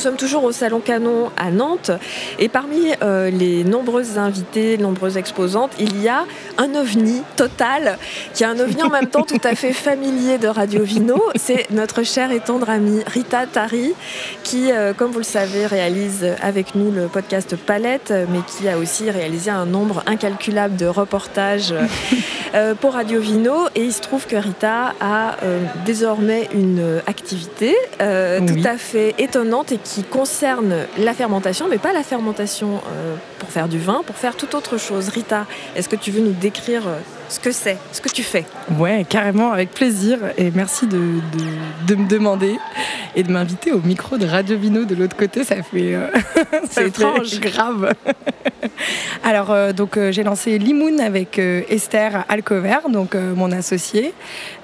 sommes toujours au Salon Canon à Nantes et parmi euh, les nombreuses invitées, nombreuses exposantes, il y a un ovni total qui est un ovni en même temps tout à fait familier de Radio Vino. C'est notre chère et tendre amie Rita Tari qui, euh, comme vous le savez, réalise avec nous le podcast Palette, mais qui a aussi réalisé un nombre incalculable de reportages pour Radio Vino. Et il se trouve que Rita a désormais une activité tout à fait étonnante et qui concerne la fermentation, mais pas la fermentation euh, pour faire du vin, pour faire toute autre chose. Rita, est-ce que tu veux nous décrire euh, ce que c'est, ce que tu fais. Ouais, carrément, avec plaisir. Et merci de, de, me demander et de m'inviter au micro de Radio Vino de l'autre côté. Ça fait. Euh, c'est étrange. grave. Alors, euh, donc, euh, j'ai lancé Limoun avec Esther Alcover, donc mon associée.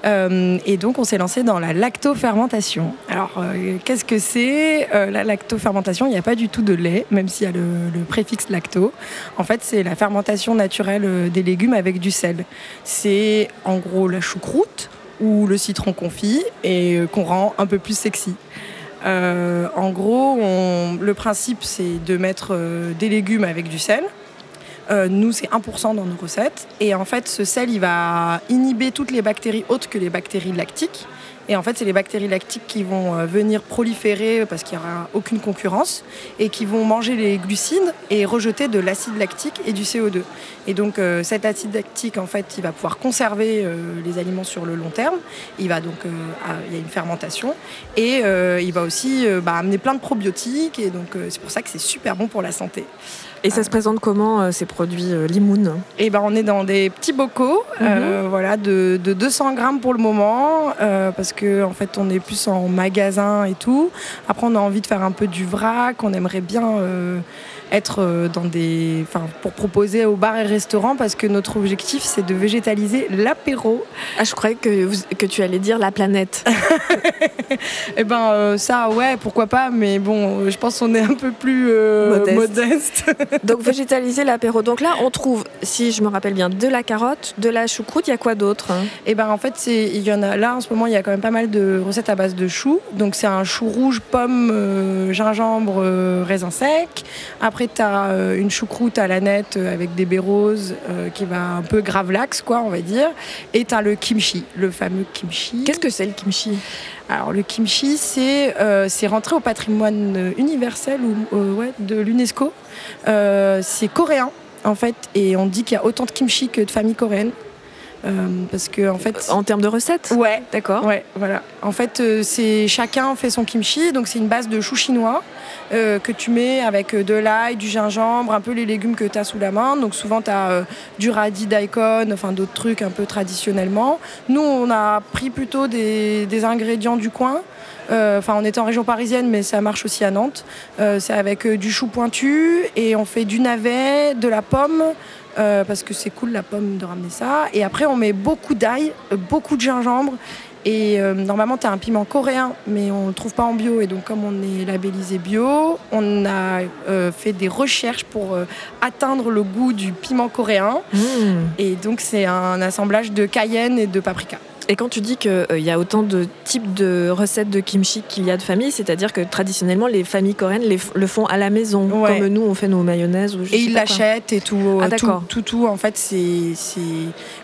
et donc, on s'est lancé dans la lactofermentation. Alors, qu'est-ce que c'est? La lactofermentation, il n'y a pas du tout de lait, même s'il y a le, le préfixe lacto. En fait, c'est la fermentation naturelle des légumes avec du sel c'est en gros la choucroute ou le citron confit et euh, qu'on rend un peu plus sexy. Euh, en gros, le principe c'est de mettre euh, des légumes avec du sel. nous, c'est 1% dans nos recettes. Et en fait, ce sel, il va inhiber toutes les bactéries autres que les bactéries lactiques. Et en fait, c'est les bactéries lactiques qui vont euh, venir proliférer parce qu'il n'y aura aucune concurrence et qui vont manger les glucides et rejeter de l'acide lactique et du CO2. Et donc, euh, cet acide lactique, en fait, il va pouvoir conserver euh, les aliments sur le long terme. Il va donc, il y a une fermentation et il va aussi bah, amener plein de probiotiques. Et donc, c'est pour ça que c'est super bon pour la santé. Et ça se présente comment euh, ces produits euh, Limoun? Eh ben, on est dans des petits bocaux, euh, mhm. voilà, de, 200 grammes pour le moment, parce que en fait, on est plus en magasin et tout. Après, on a envie de faire un peu du vrac. On aimerait bien être euh, dans des, enfin, pour proposer aux bars et restaurants parce que notre objectif c'est de végétaliser l'apéro. Ah, je croyais que, que tu allais dire la planète. eh ben euh, ça, ouais, pourquoi pas, mais bon, je pense qu'on est un peu plus euh, modeste. Donc végétaliser l'apéro. Donc là, on trouve, si je me rappelle bien, de la carotte, de la choucroute. Il y a quoi d'autre hein? Eh ben en fait, c'est, il y en a là en ce moment, il y a quand même pas mal de recettes à base de choux. Donc c'est un chou rouge, pomme, gingembre, raisin sec. Après après, tu as euh, une choucroute à la nette euh, avec des baies roses euh, qui va un peu gravlax, quoi, on va dire. Et tu as le kimchi, le fameux kimchi. Qu'est-ce que c'est le kimchi? Alors le kimchi, c'est c'est rentré au patrimoine universel ou, ouais, de l'UNESCO. c'est coréen en fait, et on dit qu'il y a autant de kimchi que de familles coréennes. Parce que en fait, en termes de recettes? Ouais, d'accord. Ouais, voilà. En fait, c'est chacun fait son kimchi, donc c'est une base de chou chinois euh, que tu mets avec euh, de l'ail, du gingembre, un peu les légumes que tu as sous la main. Donc souvent tu as euh, du radis daikon, enfin d'autres trucs un peu traditionnellement. Nous on a pris plutôt des, ingrédients du coin. Enfin, on est en région parisienne, mais ça marche aussi à Nantes. c'est avec du chou pointu et on fait du navet, de la pomme, parce que c'est cool la pomme de ramener ça. Et après, on met beaucoup d'ail, beaucoup de gingembre et euh, normalement, tu as un piment coréen, mais on ne le trouve pas en bio. Et donc, comme on est labellisé bio, on a euh, fait des recherches pour euh, atteindre le goût du piment coréen. Mmh. Et donc, c'est un assemblage de cayenne et de paprika. Et quand tu dis qu'il euh, y a autant de types de recettes de kimchi qu'il y a de familles, c'est-à-dire que traditionnellement, les familles coréennes le font à la maison, comme nous, on fait nos mayonnaises. Ou et ils l'achètent et tout. Ah, tout, tout, tout, En fait, c'est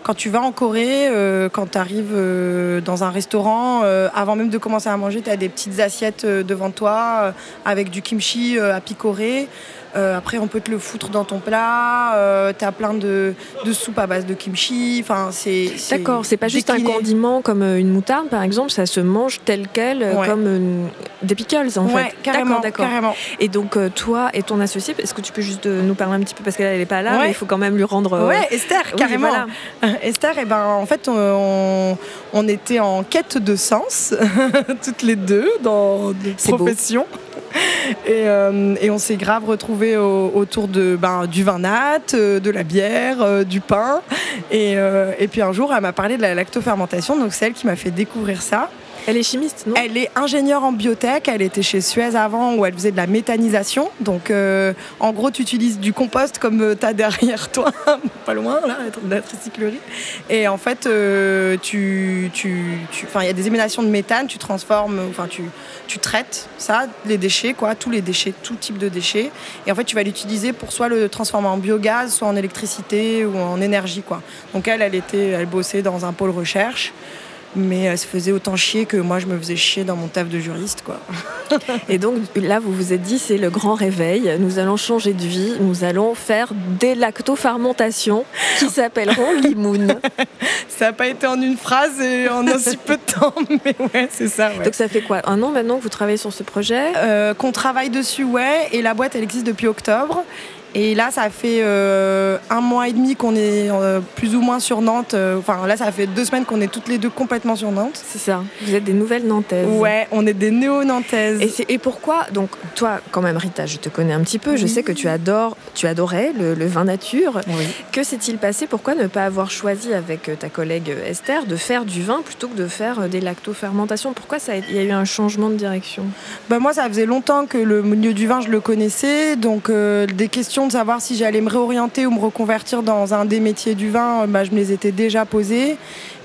quand tu vas en Corée, euh, quand tu arrives euh, dans un restaurant, avant même de commencer à manger, tu as des petites assiettes devant toi avec du kimchi à picorer. Euh, après, on peut te le foutre dans ton plat. Euh, tu as plein de, de soupes à base de kimchi. Enfin, c'est, D'accord, c'est pas juste un condiment comme euh, une moutarde, par exemple. Ça se mange tel quel, comme des pickles, en ouais, fait. Carrément, d'accord, carrément. Et donc, toi et ton associé, est-ce que tu peux juste nous parler un petit peu Parce qu'elle n'est pas là, mais il faut quand même lui rendre. Ouais, Esther, carrément. Esther, et eh ben, en fait, on, on, était en quête de sens, toutes les deux, dans des professions. Euh, et, on s'est grave retrouvés autour de, ben, du vin nat, euh, de la bière, euh, du pain. Et, puis un jour, elle m'a parlé de la lactofermentation, donc c'est elle qui m'a fait découvrir ça. Elle est chimiste, non? Elle est ingénieure en biotech. Elle était chez Suez avant où elle faisait de la méthanisation. Donc, euh, en gros, tu utilises du compost comme euh, tu as derrière toi, pas loin, là, la tricyclerie. Et en fait, euh, tu, tu, il y a des émanations de méthane, tu transformes, enfin, tu, tu traites ça, les déchets, quoi, tous les déchets, tout type de déchets. Et en fait, tu vas l'utiliser pour soit le transformer en biogaz, soit en électricité ou en énergie, quoi. Donc elle, elle était, elle bossait dans un pôle recherche mais elle se faisait autant chier que moi je me faisais chier dans mon taf de juriste quoi. Et donc là vous vous êtes dit c'est le grand réveil, nous allons changer de vie, nous allons faire des lactofermentations qui s'appelleront limoun. ça n'a pas été en une phrase et en aussi peu de temps, mais ouais c'est ça. Donc ça fait quoi Un an maintenant que vous travaillez sur ce projet? Euh, Qu'on travaille dessus ouais et la boîte elle existe depuis octobre et là, ça fait euh, un mois et demi qu'on est euh, plus ou moins sur Nantes. Euh, enfin, là, ça fait deux semaines qu'on est toutes les deux complètement sur Nantes. C'est ça. Vous êtes des nouvelles Nantaises. Ouais, on est des néo-nantaises. Et, pourquoi Donc, toi, quand même, Rita, je te connais un petit peu. Je sais que tu adores, tu adorais le, vin nature. Que s'est-il passé? Pourquoi ne pas avoir choisi avec ta collègue Esther de faire du vin plutôt que de faire des lactofermentations? Pourquoi ça il y a eu un changement de direction? Bah, Moi, ça faisait longtemps que le milieu du vin, je le connaissais. Donc, des questions de savoir si j'allais me réorienter ou me reconvertir dans un des métiers du vin, bah, je me les étais déjà posées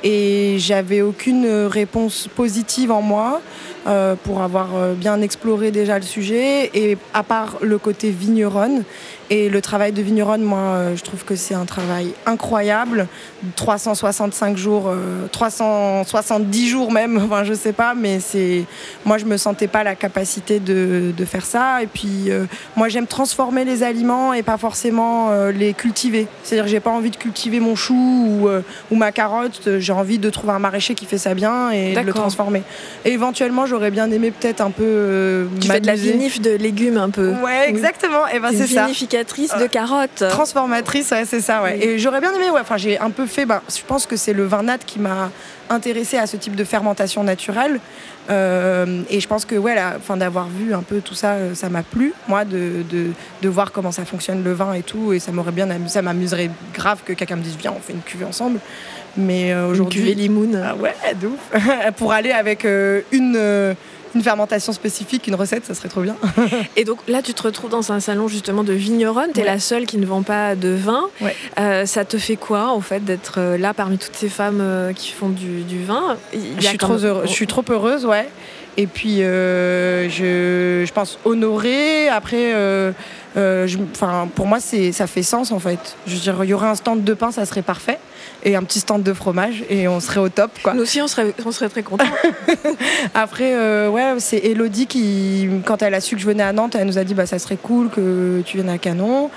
et j'avais aucune réponse positive en moi. Euh, pour avoir euh, bien exploré déjà le sujet. Et à part le côté vigneronne, et le travail de vigneronne, moi, euh, je trouve que c'est un travail incroyable. 365 jours, 370 jours même, enfin, je sais pas, mais c'est. Moi, je me sentais pas la capacité de, de faire ça. Et puis, moi, j'aime transformer les aliments et pas forcément les cultiver. C'est-à-dire que j'ai pas envie de cultiver mon chou ou, ou ma carotte. J'ai envie de trouver un maraîcher qui fait ça bien et de le transformer. Et éventuellement, j'aurais bien aimé peut-être un peu. Euh, tu fais de la vinif de légumes un peu. Ouais, exactement. Et ben c'est ça. Vinificatrice de carottes. Transformatrice, ouais, c'est ça. Ouais. Et j'aurais bien aimé. Ouais. Enfin, j'ai un peu fait. Ben, je pense que c'est le vin nat qui m'a intéressé à ce type de fermentation naturelle. Euh, et je pense que ouais, fin d'avoir vu un peu tout ça, euh, ça m'a plu, moi, de, de, de, voir comment ça fonctionne le vin et tout. Et ça m'aurait bien ça m'amuserait grave que quelqu'un me dise viens, on fait une cuvée ensemble. Mais euh, aujourd'hui. Cuvée limoun. Ah ouais, d'ouf. Pour aller avec une une fermentation spécifique, une recette, ça serait trop bien. et donc là, tu te retrouves dans un salon justement de vigneronne, tu es la seule qui ne vend pas de vin. Euh, ça te fait quoi en fait d'être euh, là parmi toutes ces femmes euh, qui font du, vin? Je suis, trop heureuse, je suis trop heureuse, ouais. Et puis, je, je, pense honorer. Après, pour moi, ça fait sens en fait. Je veux dire, il y aurait un stand de pain, ça serait parfait et un petit stand de fromage et on serait au top. Quoi. Nous aussi, on serait, on serait très contents. Après, euh, ouais, c'est Elodie qui, quand elle a su que je venais à Nantes, elle nous a dit bah, ça serait cool que tu viennes à Canon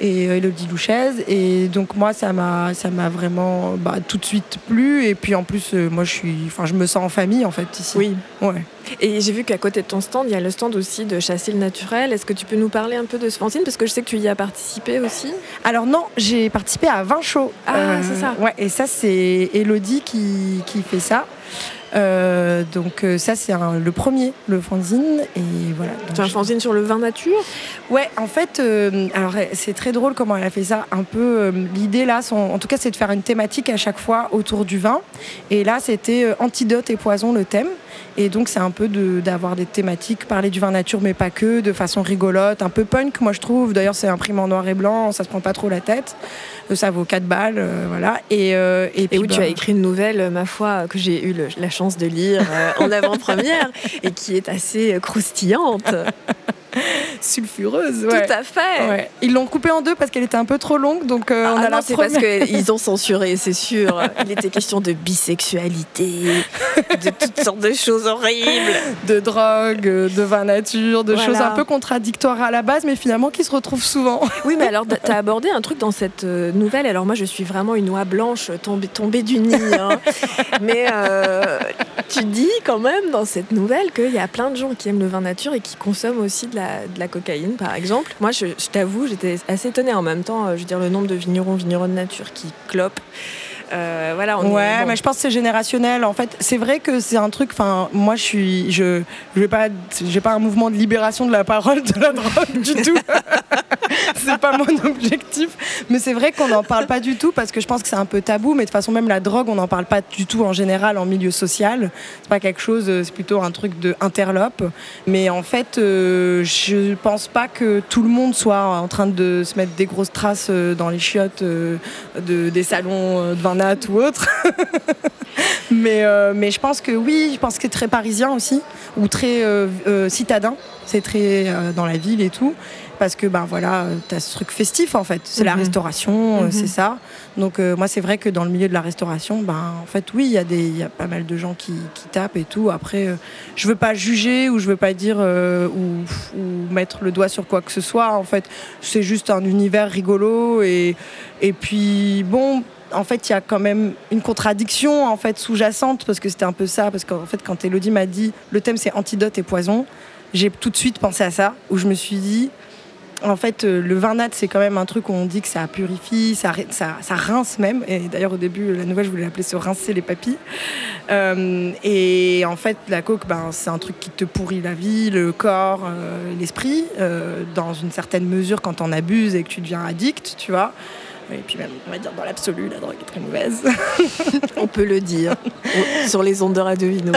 et euh, Elodie Louchez. Et donc moi, ça m'a, ça m'a vraiment bah, tout de suite plu. Et puis en plus, euh, moi, je suis, enfin, je me sens en famille en fait ici. Oui. Ouais. Et j'ai vu qu'à côté de ton stand, il y a le stand aussi de Chasser le naturel. Est-ce que tu peux nous parler un peu de ce fanzine parce que je sais que tu y as participé aussi. Alors non, j'ai participé à 20 shows. Ah, c'est ça. Ouais. Et ça, c'est Elodie qui, qui fait ça. Euh, donc euh, ça c'est le premier, le fanzine et voilà. C'est un fanzine sur le vin nature? Ouais, en fait, euh, alors c'est très drôle comment elle a fait ça. Un peu l'idée là, en tout cas, c'est de faire une thématique à chaque fois autour du vin. Et là, c'était antidote et poison le thème. Et donc, c'est un peu d'avoir des thématiques, parler du vin nature, mais pas que, de façon rigolote, un peu punk, moi je trouve. D'ailleurs, c'est imprimé en noir et blanc, ça se prend pas trop la tête. Ça vaut 4 balles, voilà. Et, euh, et, puis, oui, tu bah, as écrit une nouvelle, ma foi, que j'ai eu la de lire en avant-première et qui est assez croustillante. sulfureuse. Tout à fait. Ils l'ont coupée en deux parce qu'elle était un peu trop longue, donc euh, on ah a non, c'est parce qu'ils ont censuré, c'est sûr. Il était question de bisexualité, de toutes sortes de choses horribles, de drogue, de vin nature, de choses un peu contradictoires à la base, mais finalement qui se retrouvent souvent. Oui, mais alors tu as abordé un truc dans cette euh, nouvelle. Alors moi, je suis vraiment une oie blanche tombée, tombée du nid, hein. mais euh, tu dis quand même dans cette nouvelle qu'il y a plein de gens qui aiment le vin nature et qui consomment aussi de la de la cocaïne, par exemple. Moi, je, t'avoue, j'étais assez étonnée en même temps. Euh, je veux dire, le nombre de vignerons, vignerons de nature qui clopent. Euh, ouais, mais je pense que c'est générationnel. En fait, c'est vrai que c'est un truc. Enfin, moi, je suis, je, je vais pas, j'ai pas un mouvement de libération de la parole de la drogue du tout. c'est pas mon objectif. Mais c'est vrai qu'on n'en parle pas du tout parce que je pense que c'est un peu tabou. Mais de toute façon, même la drogue, on n'en parle pas du tout en général en milieu social. C'est pas quelque chose. Euh, c'est plutôt un truc de interlope. Mais en fait, euh, je pense pas que tout le monde soit en train de se mettre des grosses traces euh, dans les chiottes euh, des salons de 20 Montparnasse ou autre. mais, euh, mais je pense que oui, je pense que très parisien aussi, ou très euh, euh, citadin. C'est très dans la ville et tout. Parce que ben voilà, t'as ce truc festif en fait. C'est la mhm. restauration, mhm. c'est ça. Donc moi c'est vrai que dans le milieu de la restauration, ben en fait oui, il y a des, y a pas mal de gens qui, tapent et tout. Après, je veux pas juger ou je veux pas dire ou, ou mettre le doigt sur quoi que ce soit. En fait, c'est juste un univers rigolo et et puis bon, en fait, il y a quand même une contradiction en fait sous-jacente parce que c'était un peu ça parce qu'en fait quand Elodie m'a dit le thème c'est antidote et poison, j'ai tout de suite pensé à ça où je me suis dit en fait, euh, le vin nat, c'est quand même un truc où on dit que ça purifie, ça, ça, rince même. Et d'ailleurs, au début, la nouvelle, je voulais l'appeler se rincer les papilles. Euh, et en fait, la coke, ben, c'est un truc qui te pourrit la vie, le corps, euh, l'esprit, dans une certaine mesure quand on abuse et que tu deviens addict, tu vois. Et puis même, on va dire, dans l'absolu, la drogue est très mauvaise. on peut le dire, sur les ondes de Radio Vino.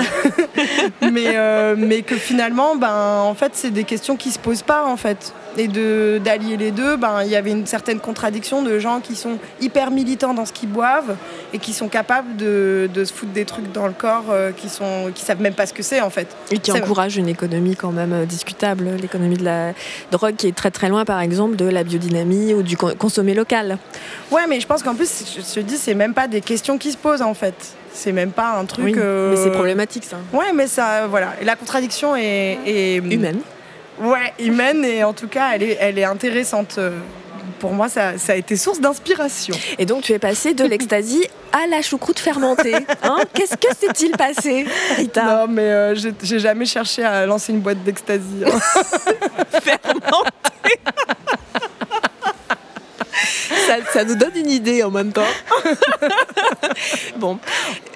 mais, mais que finalement, ben, en fait, c'est des questions qui se posent pas, en fait et d'allier les deux, ben, il y avait une certaine contradiction de gens qui sont hyper militants dans ce qu'ils boivent et qui sont capables de, se foutre des trucs dans le corps euh, qui sont qui savent même pas ce que c'est en fait. Et qui encouragent une économie quand même euh, discutable, l'économie de la drogue qui est très très loin par exemple de la biodynamie ou du consommer local. Ouais, mais je pense qu'en plus, je te dis, c'est même pas des questions qui se posent en fait. C'est même pas un truc. Euh, mais c'est problématique ça. Ouais, mais ça, voilà. Et la contradiction est, est humaine. Ouais, humaine et en tout cas, elle est, elle est intéressante. Euh, pour moi, ça, ça a été source d'inspiration. Et donc, tu es passée de l'extasie à la choucroute fermentée. Hein? Qu'est-ce que s'est-il passé, Rita? Non, mais euh, j'ai jamais cherché à lancer une boîte d'extasie. Hein. fermentée ça, nous donne une idée en même temps. bon,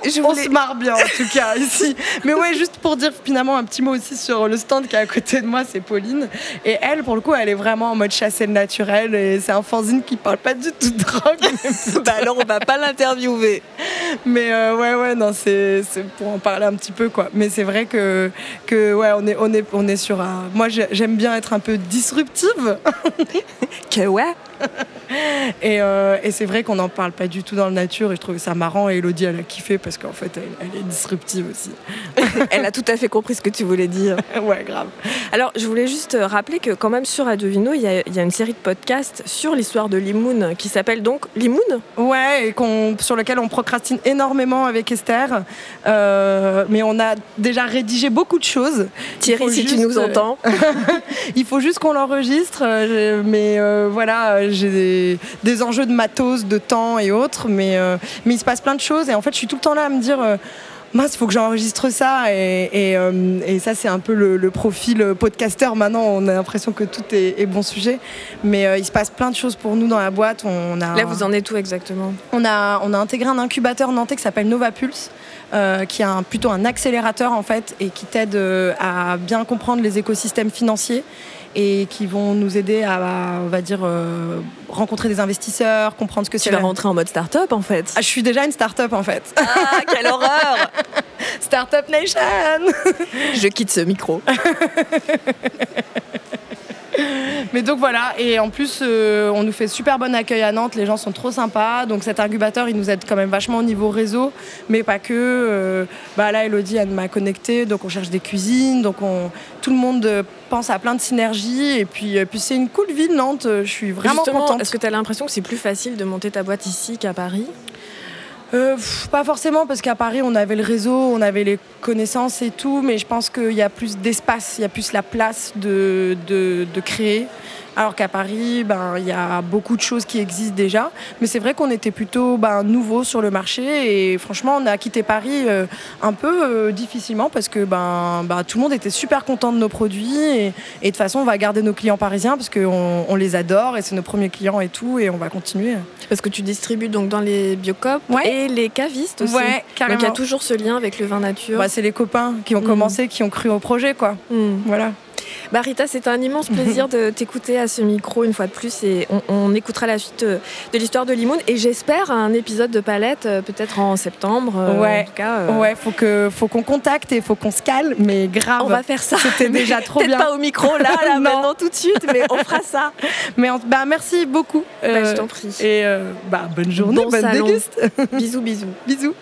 je on se marre bien en tout cas ici. Mais ouais, juste pour dire finalement un petit mot aussi sur le stand qui est à côté de moi, c'est Pauline. Et elle, pour le coup, elle est vraiment en mode chasser le naturel. Et c'est un fanzine qui parle pas du tout de drogue. bah alors on va pas l'interviewer. Mais euh, ouais, ouais, non, c'est pour en parler un petit peu quoi. Mais c'est vrai que, que ouais, on est, on est, on est sur un. Moi, j'aime bien être un peu disruptive. que ouais. Euh, et, c'est vrai qu'on n'en parle pas du tout dans le nature et je trouve ça marrant et Elodie elle a kiffé parce qu'en fait elle, est disruptive aussi. elle a tout à fait compris ce que tu voulais dire. ouais, grave. Alors je voulais juste rappeler que quand même sur Adovino il y, a, une série de podcasts sur l'histoire de Limoun qui s'appelle donc Limoun Ouais, et sur lequel on procrastine énormément avec Esther. Euh, mais on a déjà rédigé beaucoup de choses. Thierry, si tu nous entends. il faut juste qu'on l'enregistre. Euh, mais voilà, j'ai des, enjeux de matos, de temps et autres, mais, euh, mais il se passe plein de choses. Et en fait, je suis tout le temps là à me dire. Euh, mince, il faut que j'enregistre ça. Et, euh, et, ça, c'est un peu le, profil podcasteur. Maintenant, on a l'impression que tout est, bon sujet. Mais il se passe plein de choses pour nous dans la boîte. On a, Là, vous en êtes où exactement? On a, on a intégré un incubateur nantais qui s'appelle Nova Pulse. qui est un, plutôt un accélérateur en fait et qui t'aide à bien comprendre les écosystèmes financiers et qui vont nous aider à, on va dire, euh, rencontrer des investisseurs, comprendre ce que c'est. Tu vas rentrer en mode start-up en fait. Ah, je suis déjà une start-up en fait. Ah, quelle horreur Start-up Nation Je quitte ce micro. Mais donc voilà, et en plus, euh, on nous fait super bon accueil à Nantes, les gens sont trop sympas. Donc cet incubateur, il nous aide quand même vachement au niveau réseau, mais pas que. Euh, bah là, Elodie, elle m'a connecté, donc on cherche des cuisines, donc on, tout le monde pense à plein de synergies. Et puis, puis c'est une cool ville, Nantes, je suis vraiment contente. Est-ce que tu as l'impression que c'est plus facile de monter ta boîte ici qu'à Paris? Euh, pas forcément, parce qu'à Paris, on avait le réseau, on avait les connaissances et tout, mais je pense qu'il y a plus d'espace, il y a plus la place de, de, créer. Alors qu'à Paris, ben, il y a beaucoup de choses qui existent déjà. Mais c'est vrai qu'on était plutôt ben, nouveau sur le marché. Et franchement, on a quitté Paris euh, un peu euh, difficilement parce que ben, ben, tout le monde était super content de nos produits. Et, de toute façon, on va garder nos clients parisiens parce qu'on on les adore et c'est nos premiers clients et tout. Et on va continuer. Parce que tu distribues donc dans les biocop et les cavistes aussi. Ouais, Donc il y a toujours ce lien avec le vin nature. Bah, c'est les copains qui ont mm. commencé, qui ont cru au projet. quoi. Mm. Voilà. Bah Rita, c'est un immense plaisir de t'écouter à ce micro une fois de plus et on, écoutera la suite euh, de l'histoire de Limoun et j'espère un épisode de Palette euh, peut-être en septembre. Euh, ouais, en tout cas, ouais, faut que faut qu'on contacte et faut qu'on se calme, mais grave. On va faire ça. C'était déjà trop bien. Peut-être pas au micro là, là maintenant tout de suite, mais on fera ça. Mais bah merci beaucoup. Bah, je t'en prie. Et bah bonne journée, bonne déguste. bisous, bisous, bisous.